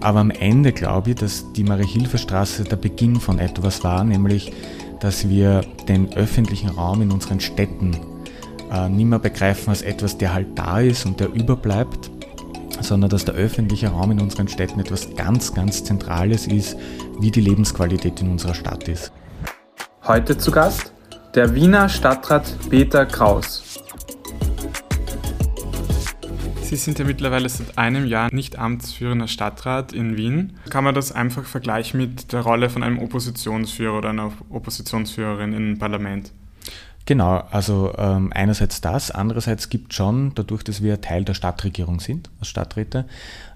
Aber am Ende glaube ich, dass die Marie-Hilfer-Straße der Beginn von etwas war, nämlich dass wir den öffentlichen Raum in unseren Städten äh, nicht mehr begreifen als etwas, der halt da ist und der überbleibt, sondern dass der öffentliche Raum in unseren Städten etwas ganz, ganz Zentrales ist, wie die Lebensqualität in unserer Stadt ist. Heute zu Gast der Wiener Stadtrat Peter Kraus. Sie sind ja mittlerweile seit einem Jahr nicht amtsführender Stadtrat in Wien. Kann man das einfach vergleichen mit der Rolle von einem Oppositionsführer oder einer Oppositionsführerin im Parlament? Genau, also ähm, einerseits das, andererseits gibt schon, dadurch, dass wir Teil der Stadtregierung sind, als Stadträte,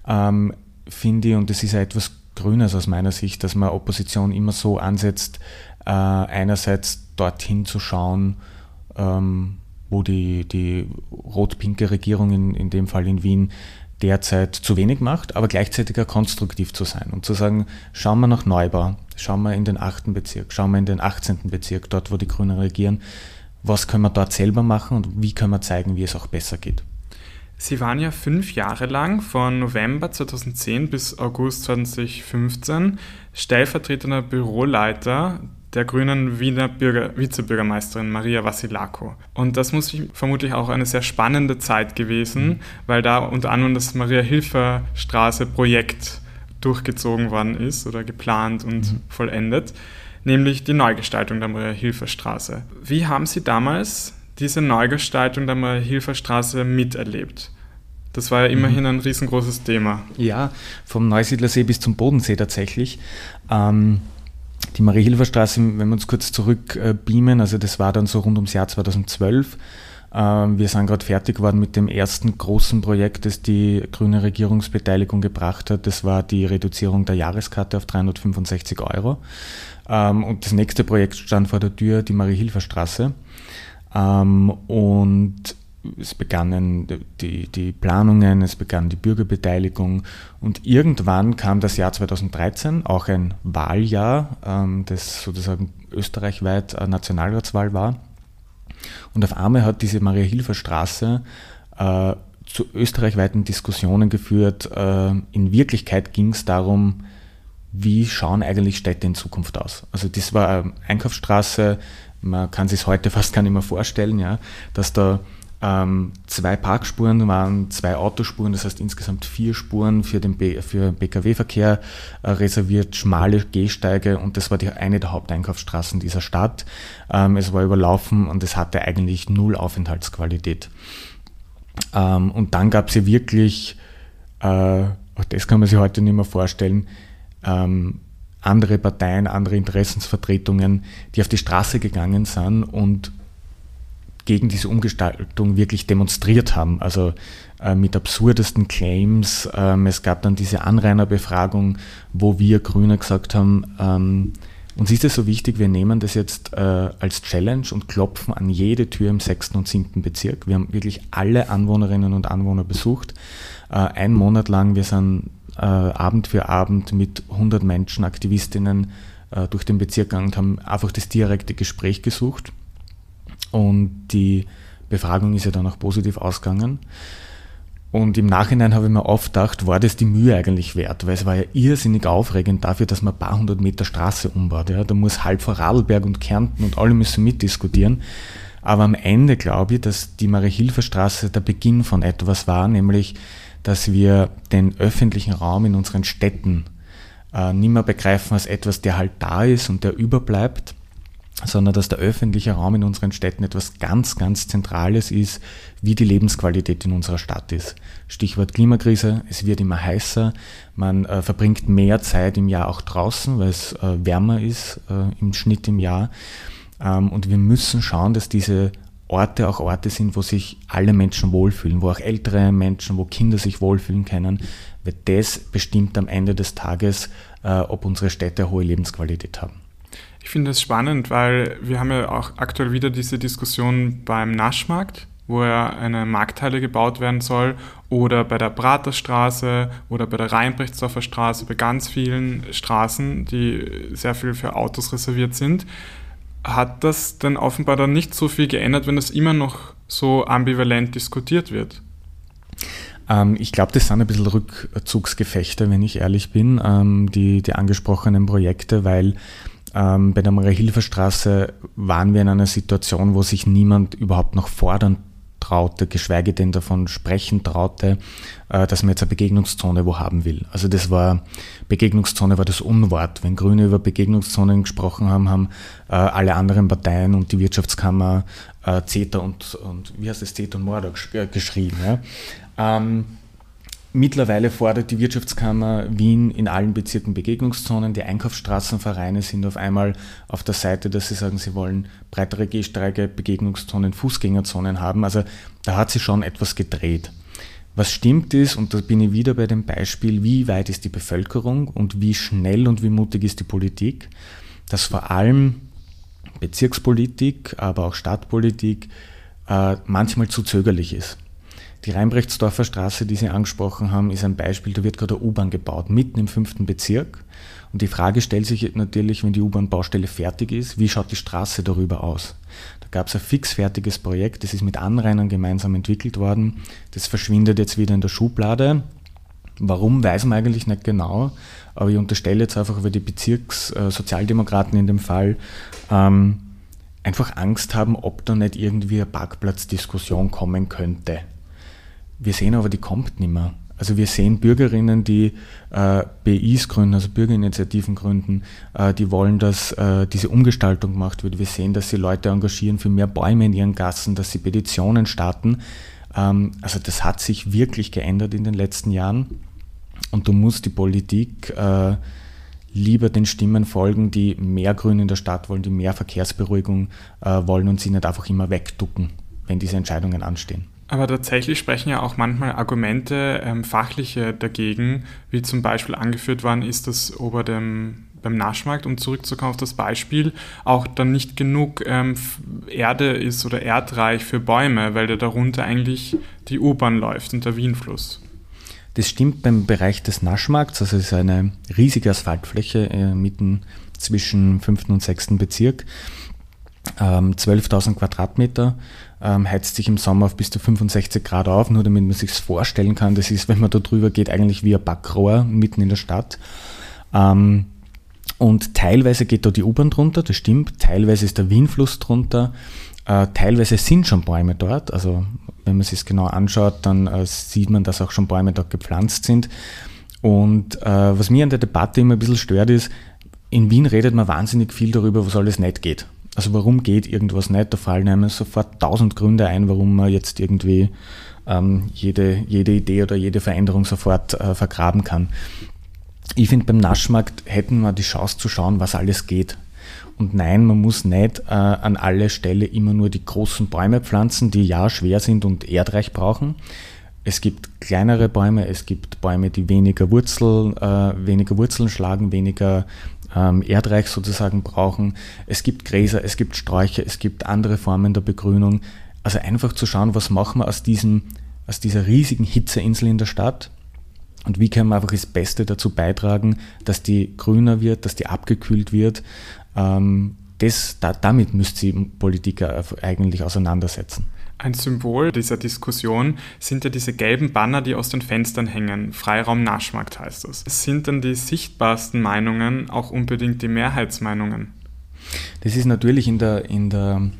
ähm, finde ich, und das ist ja etwas Grünes aus meiner Sicht, dass man Opposition immer so ansetzt, äh, einerseits dorthin zu schauen, ähm, wo die, die rot-pinke Regierung, in, in dem Fall in Wien, derzeit zu wenig macht, aber gleichzeitig auch konstruktiv zu sein und zu sagen, schauen wir nach Neubau, schauen wir in den 8. Bezirk, schauen wir in den 18. Bezirk, dort wo die Grünen regieren, was können wir dort selber machen und wie können wir zeigen, wie es auch besser geht. Sie waren ja fünf Jahre lang, von November 2010 bis August 2015, stellvertretender Büroleiter der grünen Wiener Bürger, Vizebürgermeisterin Maria Vassilako. Und das muss vermutlich auch eine sehr spannende Zeit gewesen, weil da unter anderem das Maria-Hilfer-Straße-Projekt durchgezogen worden ist oder geplant und mhm. vollendet, nämlich die Neugestaltung der Maria-Hilfer-Straße. Wie haben Sie damals diese Neugestaltung der Maria-Hilfer-Straße miterlebt? Das war ja immerhin mhm. ein riesengroßes Thema. Ja, vom Neusiedlersee bis zum Bodensee tatsächlich. Ähm, die Marie-Hilfer-Straße, wenn wir uns kurz zurückbeamen, also das war dann so rund ums Jahr 2012. Ähm, wir sind gerade fertig geworden mit dem ersten großen Projekt, das die grüne Regierungsbeteiligung gebracht hat. Das war die Reduzierung der Jahreskarte auf 365 Euro. Ähm, und das nächste Projekt stand vor der Tür, die Marie-Hilfer-Straße. Ähm, und es begannen die, die Planungen, es begann die Bürgerbeteiligung und irgendwann kam das Jahr 2013, auch ein Wahljahr, ähm, das sozusagen österreichweit eine Nationalratswahl war. Und auf einmal hat diese Maria-Hilfer-Straße äh, zu österreichweiten Diskussionen geführt. Äh, in Wirklichkeit ging es darum, wie schauen eigentlich Städte in Zukunft aus. Also das war eine Einkaufsstraße, man kann sich heute fast gar nicht mehr vorstellen, ja, dass da ähm, zwei Parkspuren waren zwei Autospuren, das heißt insgesamt vier Spuren für den für Pkw-Verkehr äh, reserviert, schmale Gehsteige und das war die, eine der Haupteinkaufsstraßen dieser Stadt. Ähm, es war überlaufen und es hatte eigentlich null Aufenthaltsqualität. Ähm, und dann gab es ja wirklich, äh, auch das kann man sich heute nicht mehr vorstellen, ähm, andere Parteien, andere Interessensvertretungen, die auf die Straße gegangen sind und gegen diese Umgestaltung wirklich demonstriert haben. Also äh, mit absurdesten Claims. Ähm, es gab dann diese Anrainerbefragung, wo wir Grüne gesagt haben, ähm, uns ist es so wichtig, wir nehmen das jetzt äh, als Challenge und klopfen an jede Tür im 6. und 7. Bezirk. Wir haben wirklich alle Anwohnerinnen und Anwohner besucht. Äh, ein Monat lang, wir sind äh, Abend für Abend mit 100 Menschen, Aktivistinnen äh, durch den Bezirk gegangen und haben einfach das direkte Gespräch gesucht und die Befragung ist ja dann auch positiv ausgegangen. Und im Nachhinein habe ich mir oft gedacht, war das die Mühe eigentlich wert? Weil es war ja irrsinnig aufregend dafür, dass man ein paar hundert Meter Straße umbaut. Ja? Da muss halb vor Radlberg und Kärnten und alle müssen mitdiskutieren. Aber am Ende glaube ich, dass die Marie-Hilfer-Straße der Beginn von etwas war, nämlich, dass wir den öffentlichen Raum in unseren Städten äh, nicht mehr begreifen als etwas, der halt da ist und der überbleibt, sondern dass der öffentliche Raum in unseren Städten etwas ganz, ganz Zentrales ist, wie die Lebensqualität in unserer Stadt ist. Stichwort Klimakrise, es wird immer heißer, man äh, verbringt mehr Zeit im Jahr auch draußen, weil es äh, wärmer ist äh, im Schnitt im Jahr. Ähm, und wir müssen schauen, dass diese Orte auch Orte sind, wo sich alle Menschen wohlfühlen, wo auch ältere Menschen, wo Kinder sich wohlfühlen können, weil das bestimmt am Ende des Tages, äh, ob unsere Städte hohe Lebensqualität haben. Ich finde das spannend, weil wir haben ja auch aktuell wieder diese Diskussion beim Naschmarkt, wo ja eine Markthalle gebaut werden soll, oder bei der Praterstraße oder bei der Rheinbrechtsdorfer Straße, bei ganz vielen Straßen, die sehr viel für Autos reserviert sind. Hat das denn offenbar dann nicht so viel geändert, wenn das immer noch so ambivalent diskutiert wird? Ähm, ich glaube, das sind ein bisschen Rückzugsgefechte, wenn ich ehrlich bin, ähm, die, die angesprochenen Projekte, weil ähm, bei der Maria-Hilfer-Straße waren wir in einer Situation, wo sich niemand überhaupt noch fordern traute, geschweige denn davon sprechen traute, äh, dass man jetzt eine Begegnungszone wo haben will. Also das war, Begegnungszone war das Unwort. Wenn Grüne über Begegnungszonen gesprochen haben, haben äh, alle anderen Parteien und die Wirtschaftskammer äh, CETA und, und wie heißt das, CETA und Mordor geschrieben. Ja? Ähm, Mittlerweile fordert die Wirtschaftskammer Wien in allen Bezirken Begegnungszonen. Die Einkaufsstraßenvereine sind auf einmal auf der Seite, dass sie sagen, sie wollen breitere Gehsteige, Begegnungszonen, Fußgängerzonen haben. Also da hat sich schon etwas gedreht. Was stimmt ist, und da bin ich wieder bei dem Beispiel, wie weit ist die Bevölkerung und wie schnell und wie mutig ist die Politik, dass vor allem Bezirkspolitik, aber auch Stadtpolitik äh, manchmal zu zögerlich ist. Die Rheinbrechtsdorfer Straße, die Sie angesprochen haben, ist ein Beispiel, da wird gerade eine U-Bahn gebaut, mitten im fünften Bezirk. Und die Frage stellt sich natürlich, wenn die U-Bahn-Baustelle fertig ist, wie schaut die Straße darüber aus? Da gab es ein fixfertiges Projekt, das ist mit Anrainern gemeinsam entwickelt worden. Das verschwindet jetzt wieder in der Schublade. Warum, weiß man eigentlich nicht genau, aber ich unterstelle jetzt einfach, weil die Bezirkssozialdemokraten in dem Fall ähm, einfach Angst haben, ob da nicht irgendwie eine Parkplatzdiskussion kommen könnte. Wir sehen aber, die kommt nicht mehr. Also wir sehen Bürgerinnen, die äh, BIs gründen, also Bürgerinitiativen gründen, äh, die wollen, dass äh, diese Umgestaltung gemacht wird. Wir sehen, dass sie Leute engagieren für mehr Bäume in ihren Gassen, dass sie Petitionen starten. Ähm, also das hat sich wirklich geändert in den letzten Jahren. Und du musst die Politik äh, lieber den Stimmen folgen, die mehr Grün in der Stadt wollen, die mehr Verkehrsberuhigung äh, wollen und sie nicht einfach immer wegducken, wenn diese Entscheidungen anstehen. Aber tatsächlich sprechen ja auch manchmal Argumente, ähm, fachliche dagegen, wie zum Beispiel angeführt worden ist, dass ober dem, beim Naschmarkt, um zurückzukommen auf das Beispiel, auch dann nicht genug ähm, Erde ist oder erdreich für Bäume, weil da darunter eigentlich die U-Bahn läuft und der Wienfluss. Das stimmt beim Bereich des Naschmarkts, also es ist eine riesige Asphaltfläche äh, mitten zwischen 5. und 6. Bezirk, ähm, 12.000 Quadratmeter ähm, heizt sich im Sommer auf bis zu 65 Grad auf, nur damit man sich vorstellen kann. Das ist, wenn man da drüber geht, eigentlich wie ein Backrohr mitten in der Stadt. Ähm, und teilweise geht da die U-Bahn drunter, das stimmt. Teilweise ist der Wienfluss drunter. Äh, teilweise sind schon Bäume dort. Also wenn man sich genau anschaut, dann äh, sieht man, dass auch schon Bäume dort gepflanzt sind. Und äh, was mir an der Debatte immer ein bisschen stört ist, in Wien redet man wahnsinnig viel darüber, was alles nicht geht. Also warum geht irgendwas nicht? Da fallen einem sofort tausend Gründe ein, warum man jetzt irgendwie ähm, jede, jede Idee oder jede Veränderung sofort äh, vergraben kann. Ich finde, beim Naschmarkt hätten wir die Chance zu schauen, was alles geht. Und nein, man muss nicht äh, an alle Stelle immer nur die großen Bäume pflanzen, die ja schwer sind und erdreich brauchen. Es gibt kleinere Bäume, es gibt Bäume, die weniger, Wurzel, äh, weniger Wurzeln schlagen, weniger ähm, erdreich sozusagen brauchen. Es gibt Gräser, es gibt Sträucher, es gibt andere Formen der Begrünung. Also einfach zu schauen, was machen wir aus, diesem, aus dieser riesigen Hitzeinsel in der Stadt und wie können wir einfach das Beste dazu beitragen, dass die grüner wird, dass die abgekühlt wird. Ähm, das, da, damit müsste sich Politiker eigentlich auseinandersetzen. Ein Symbol dieser Diskussion sind ja diese gelben Banner, die aus den Fenstern hängen. Freiraum Naschmarkt heißt das. Sind denn die sichtbarsten Meinungen auch unbedingt die Mehrheitsmeinungen? Das ist natürlich in der, in der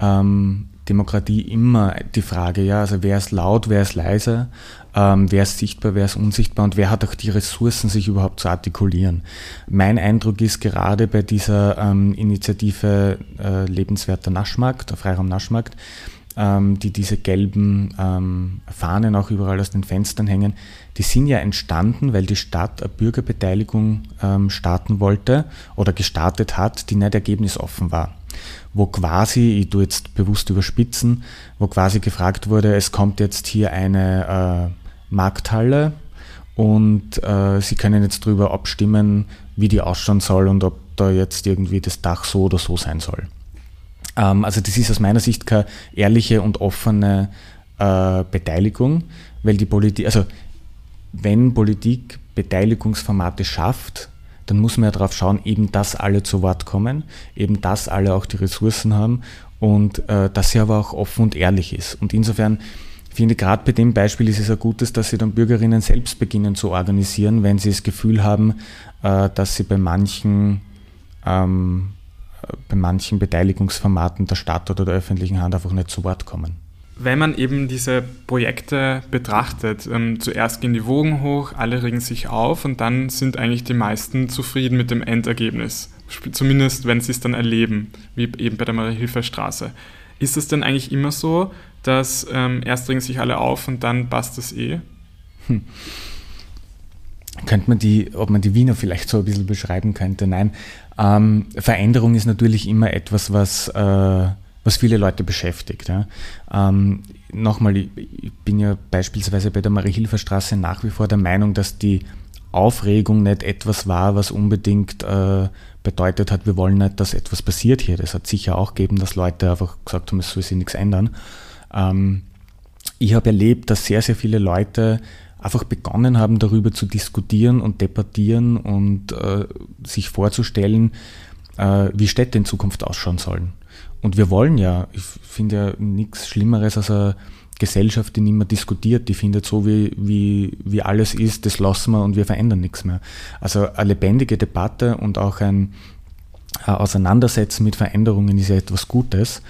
ähm, Demokratie immer die Frage, ja, also wer ist laut, wer ist leise, ähm, wer ist sichtbar, wer ist unsichtbar und wer hat auch die Ressourcen, sich überhaupt zu artikulieren. Mein Eindruck ist gerade bei dieser ähm, Initiative äh, Lebenswerter Naschmarkt, Freiraum Naschmarkt, ähm, die diese gelben ähm, Fahnen auch überall aus den Fenstern hängen, die sind ja entstanden, weil die Stadt eine Bürgerbeteiligung ähm, starten wollte oder gestartet hat, die nicht ergebnisoffen war. Wo quasi, ich tue jetzt bewusst überspitzen, wo quasi gefragt wurde, es kommt jetzt hier eine äh, Markthalle und äh, Sie können jetzt darüber abstimmen, wie die ausschauen soll und ob da jetzt irgendwie das Dach so oder so sein soll. Ähm, also das ist aus meiner Sicht keine ehrliche und offene äh, Beteiligung, weil die Politik, also wenn Politik Beteiligungsformate schafft, dann muss man ja darauf schauen, eben dass alle zu Wort kommen, eben dass alle auch die Ressourcen haben und äh, dass sie aber auch offen und ehrlich ist. Und insofern finde, gerade bei dem Beispiel ist es ein gutes, dass sie dann Bürgerinnen selbst beginnen zu organisieren, wenn sie das Gefühl haben, äh, dass sie bei manchen, ähm, bei manchen Beteiligungsformaten der Stadt oder der öffentlichen Hand einfach nicht zu Wort kommen. Wenn man eben diese Projekte betrachtet, ähm, zuerst gehen die Wogen hoch, alle regen sich auf und dann sind eigentlich die meisten zufrieden mit dem Endergebnis. Zumindest wenn sie es dann erleben, wie eben bei der Marie-Hilfer-Straße. Ist es denn eigentlich immer so, dass ähm, erst regen sich alle auf und dann passt es eh? Hm. Könnte man die, ob man die Wiener vielleicht so ein bisschen beschreiben könnte? Nein. Ähm, Veränderung ist natürlich immer etwas, was, äh, was viele Leute beschäftigt. Ja. Ähm, Nochmal, ich, bin ja beispielsweise bei der Marie-Hilfer-Straße nach wie vor der Meinung, dass die Aufregung nicht etwas war, was unbedingt äh, bedeutet hat, wir wollen nicht, dass etwas passiert hier. Das hat sicher auch gegeben, dass Leute einfach gesagt haben, es soll sich nichts ändern. Ähm, ich habe erlebt, dass sehr, sehr viele Leute einfach begonnen haben, darüber zu diskutieren und debattieren und äh, sich vorzustellen, äh, wie Städte in Zukunft ausschauen sollen. Und wir wollen ja, ich finde ja nichts Schlimmeres als eine Gesellschaft, die nicht mehr diskutiert, die findet so, wie, wie, wie alles ist, das lassen wir und wir verändern nichts mehr. Also eine lebendige Debatte und auch ein Auseinandersetzen mit Veränderungen ist ja etwas Gutes.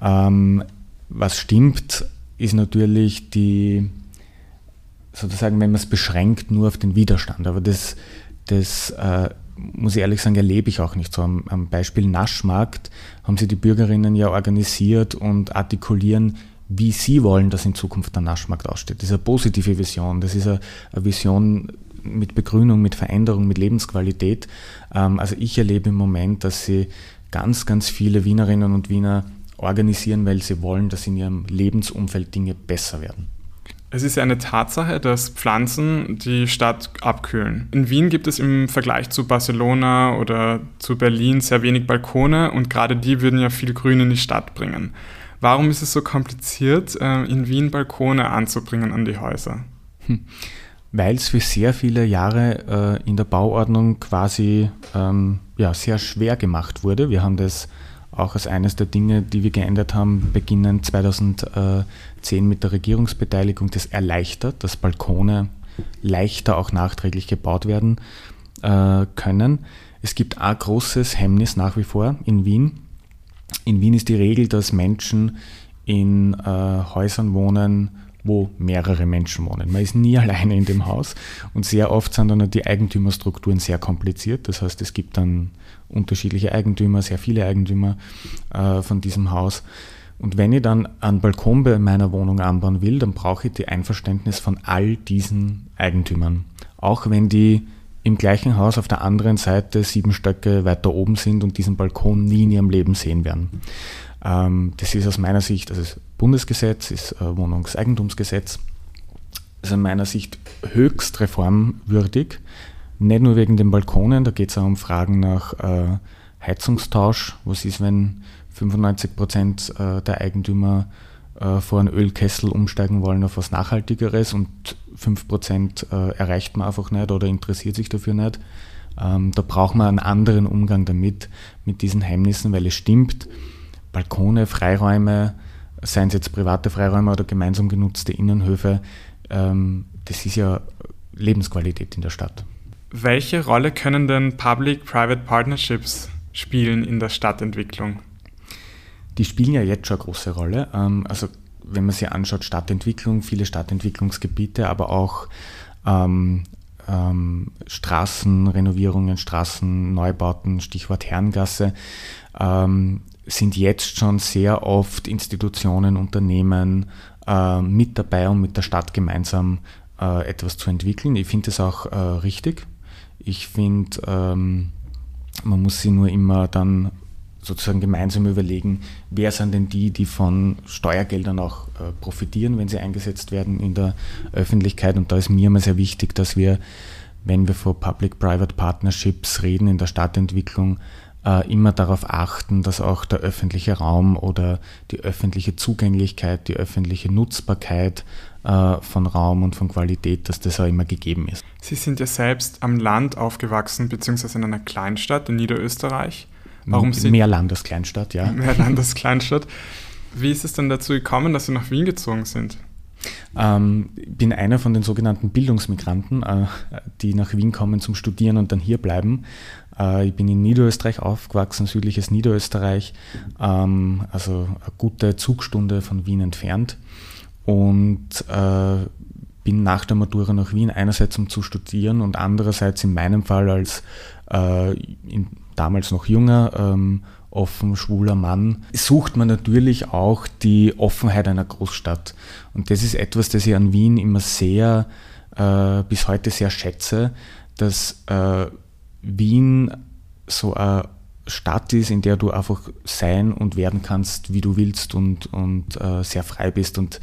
Ähm, was stimmt, ist natürlich die, sozusagen, wenn man es beschränkt, nur auf den Widerstand. Aber das, das äh, muss ich ehrlich sagen, erlebe ich auch nicht so. Am, am Beispiel Naschmarkt haben sie die Bürgerinnen ja organisiert und artikulieren, wie sie wollen, dass in Zukunft der Naschmarkt aussteht. Das ist eine positive Vision. Das ist eine, Vision mit Begrünung, mit Veränderung, mit Lebensqualität. Ähm, also ich erlebe im Moment, dass sie ganz, ganz viele Wienerinnen und Wiener organisieren, weil sie wollen, dass in ihrem Lebensumfeld Dinge besser werden. Es ist ja eine Tatsache, dass Pflanzen die Stadt abkühlen. In Wien gibt es im Vergleich zu Barcelona oder zu Berlin sehr wenig Balkone und gerade die würden ja viel Grün in die Stadt bringen. Warum ist es so kompliziert, äh, in Wien Balkone anzubringen an die Häuser? Hm. Weil es für sehr viele Jahre äh, in der Bauordnung quasi ähm, ja, sehr schwer gemacht wurde. Wir haben das auch als eines der Dinge, die wir geändert haben, beginnen 2010 mit der Regierungsbeteiligung, das erleichtert, dass Balkone leichter auch nachträglich gebaut werden äh, können. Es gibt ein großes Hemmnis nach wie vor in Wien. In Wien ist die Regel, dass Menschen in äh, Häusern wohnen, wo mehrere Menschen wohnen. Man ist nie alleine in dem Haus und sehr oft sind dann die Eigentümerstrukturen sehr kompliziert. Das heißt, es gibt dann unterschiedliche Eigentümer, sehr viele Eigentümer äh, von diesem Haus. Und wenn ich dann einen Balkon bei meiner Wohnung anbauen will, dann brauche ich die Einverständnis von all diesen Eigentümern. Auch wenn die im gleichen Haus auf der anderen Seite sieben Stöcke weiter oben sind und diesen Balkon nie in ihrem Leben sehen werden. Ähm, das ist aus meiner Sicht, also Bundesgesetz, ist äh, Wohnungseigentumsgesetz, ist aus meiner Sicht höchst reformwürdig. Nicht nur wegen den Balkonen, da geht es auch um Fragen nach äh, Heizungstausch. Was ist, wenn 95 Prozent äh, der Eigentümer äh, vor einen Ölkessel umsteigen wollen auf was Nachhaltigeres und 5 Prozent äh, erreicht man einfach nicht oder interessiert sich dafür nicht? Ähm, da braucht man einen anderen Umgang damit, mit diesen Hemmnissen, weil es stimmt, Balkone, Freiräume, seien es jetzt private Freiräume oder gemeinsam genutzte Innenhöfe, ähm, das ist ja Lebensqualität in der Stadt. Welche Rolle können denn Public-Private Partnerships spielen in der Stadtentwicklung? Die spielen ja jetzt schon eine große Rolle. Ähm, also wenn man sich anschaut, Stadtentwicklung, viele Stadtentwicklungsgebiete, aber auch ähm, ähm, Straßenrenovierungen, Straßenneubauten, Stichwort Herrengasse, ähm, sind jetzt schon sehr oft Institutionen, Unternehmen äh, mit dabei, um mit der Stadt gemeinsam äh, etwas zu entwickeln. Ich finde das auch äh, richtig. Ich finde, ähm, man muss sie nur immer dann sozusagen gemeinsam überlegen, wer sind denn die, die von Steuergeldern auch äh, profitieren, wenn sie eingesetzt werden in der Öffentlichkeit. Und da ist mir immer sehr wichtig, dass wir, wenn wir vor Public-Private Partnerships reden in der Stadtentwicklung, äh, immer darauf achten, dass auch der öffentliche Raum oder die öffentliche Zugänglichkeit, die öffentliche Nutzbarkeit von Raum und von Qualität, dass das auch immer gegeben ist. Sie sind ja selbst am Land aufgewachsen, beziehungsweise in einer Kleinstadt in Niederösterreich. Warum sind mehr Landeskleinstadt, ja. Mehr Landeskleinstadt. Wie ist es denn dazu gekommen, dass Sie nach Wien gezogen sind? Ähm, bin einer von den sogenannten Bildungsmigranten, äh, die nach Wien kommen zum Studieren und dann hier bleiben. Äh, ich bin in Niederösterreich aufgewachsen, südliches Niederösterreich, ähm, also eine gute Zugstunde von Wien entfernt und äh, bin nach der Matura nach Wien einerseits um zu studieren und andererseits in meinem Fall als äh, in, damals noch junger ähm, offen schwuler Mann, sucht man natürlich auch die Offenheit einer Großstadt. Und das ist etwas, das ich an Wien immer sehr, äh, bis heute sehr schätze, dass äh, Wien so eine Stadt ist, in der du einfach sein und werden kannst, wie du willst und, und äh, sehr frei bist. Und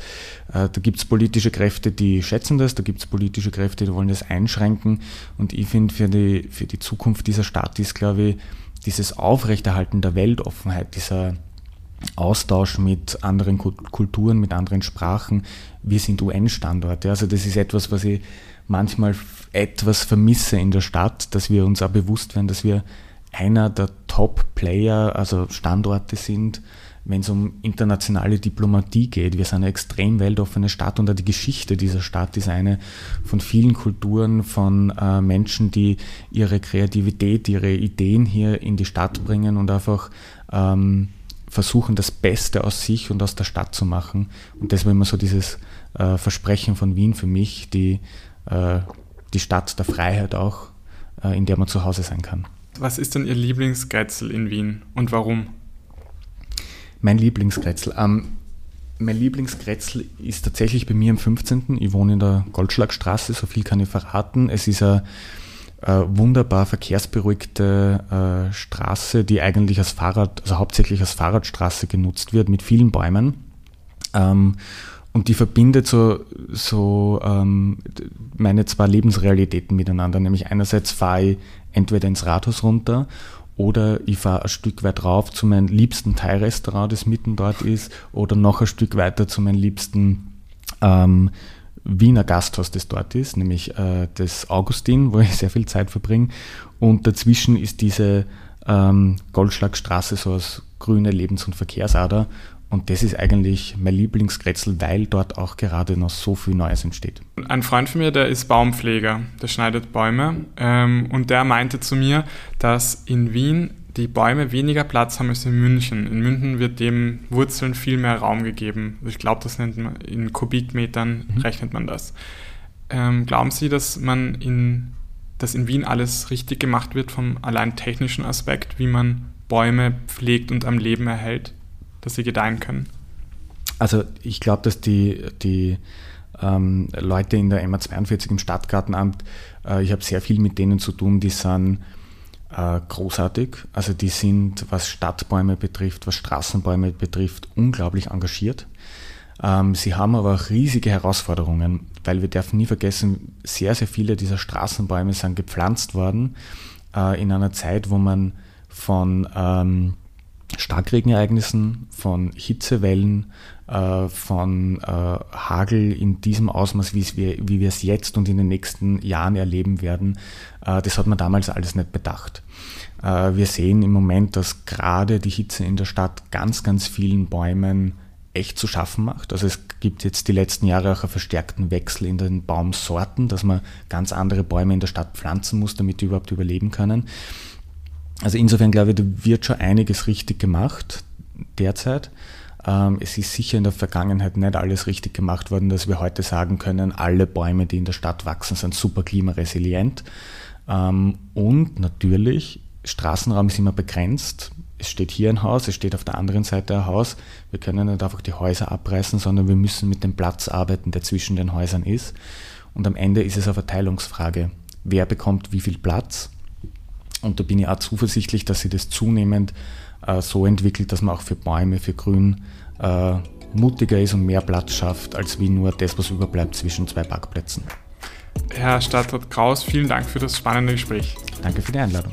äh, da gibt es politische Kräfte, die schätzen das, da gibt es politische Kräfte, die wollen das einschränken. Und ich finde, für die, für die Zukunft dieser Stadt ist, glaube ich, dieses Aufrechterhalten der Weltoffenheit, dieser Austausch mit anderen Kulturen, mit anderen Sprachen. Wir sind UN-Standorte. Also das ist etwas, was ich manchmal etwas vermisse in der Stadt, dass wir uns auch bewusst werden, dass wir einer der Top-Player, also Standorte sind, wenn es um internationale Diplomatie geht. Wir sind eine extrem weltoffene Stadt und auch die Geschichte dieser Stadt ist eine von vielen Kulturen, von äh, Menschen, die ihre Kreativität, ihre Ideen hier in die Stadt bringen und einfach ähm, versuchen, das Beste aus sich und aus der Stadt zu machen. Und das war immer so dieses äh, Versprechen von Wien für mich, die, äh, die Stadt der Freiheit auch, äh, in der man zu Hause sein kann. Was ist denn Ihr Lieblingsgeizel in Wien und warum? Mein Lieblingskretzel. Ähm, mein Lieblingskretzel ist tatsächlich bei mir im 15. Ich wohne in der Goldschlagstraße, so viel kann ich verraten. Es ist eine äh, wunderbar verkehrsberuhigte äh, Straße, die eigentlich als Fahrrad, also hauptsächlich als Fahrradstraße genutzt wird, mit vielen Bäumen. Ähm, und die verbindet so, so ähm, meine zwei Lebensrealitäten miteinander. Nämlich einerseits fahre ich entweder ins Rathaus runter oder ich fahre ein Stück weit rauf zu meinem liebsten Thai-Restaurant, das mitten dort ist, oder noch ein Stück weiter zu meinem liebsten ähm, Wiener Gasthaus, das dort ist, nämlich äh, das Augustin, wo ich sehr viel Zeit verbringe. Und dazwischen ist diese ähm, Goldschlagstraße so als grüne Lebens- und Verkehrsader. Und das ist eigentlich mein Lieblingskretzel, weil dort auch gerade noch so viel Neues entsteht. Ein Freund von mir, der ist Baumpfleger, der schneidet Bäume. Ähm, und der meinte zu mir, dass in Wien die Bäume weniger Platz haben als in München. In München wird dem Wurzeln viel mehr Raum gegeben. Ich glaube, das nennt man in Kubikmetern mhm. rechnet man das. Ähm, glauben Sie, dass man in, dass in Wien alles richtig gemacht wird vom allein technischen Aspekt, wie man Bäume pflegt und am Leben erhält? Dass sie gedeihen können? Also ich glaube, dass die, die ähm, Leute in der MA42 im Stadtgartenamt, äh, ich habe sehr viel mit denen zu tun, die sind äh, großartig. Also die sind, was Stadtbäume betrifft, was Straßenbäume betrifft, unglaublich engagiert. Ähm, sie haben aber auch riesige Herausforderungen, weil wir dürfen nie vergessen, sehr, sehr viele dieser Straßenbäume sind gepflanzt worden äh, in einer Zeit, wo man von ähm, Starkregenereignissen, von Hitzewellen, äh, von äh, Hagel in diesem Ausmaß, wir, wie wir es jetzt und in den nächsten Jahren erleben werden, äh, das hat man damals alles nicht bedacht. Wir sehen im Moment, dass gerade die Hitze in der Stadt ganz, ganz vielen Bäumen echt zu schaffen macht. Also es gibt jetzt die letzten Jahre auch einen verstärkten Wechsel in den Baumsorten, dass man ganz andere Bäume in der Stadt pflanzen muss, damit die überhaupt überleben können. Also insofern glaube ich, da wird schon einiges richtig gemacht derzeit. Ähm, es ist sicher in der Vergangenheit nicht alles richtig gemacht worden, dass wir heute sagen können, alle Bäume, die in der Stadt wachsen, sind super klimaresilient. Ähm, und natürlich, Straßenraum ist immer begrenzt. Es steht hier ein Haus, es steht auf der anderen Seite ein Haus. Wir können nicht einfach die Häuser abreißen, sondern wir müssen mit dem Platz arbeiten, der zwischen den Häusern ist. Und am Ende ist es eine Verteilungsfrage. Wer bekommt wie viel Platz? Und da bin ich auch zuversichtlich, dass sich das zunehmend äh, so entwickelt, dass man auch für Bäume, für Grün äh, mutiger ist und mehr Platz schafft, als wie nur das, was überbleibt zwischen zwei Parkplätzen. Herr Stadtrat Kraus, vielen Dank für das spannende Gespräch. Danke für die Einladung.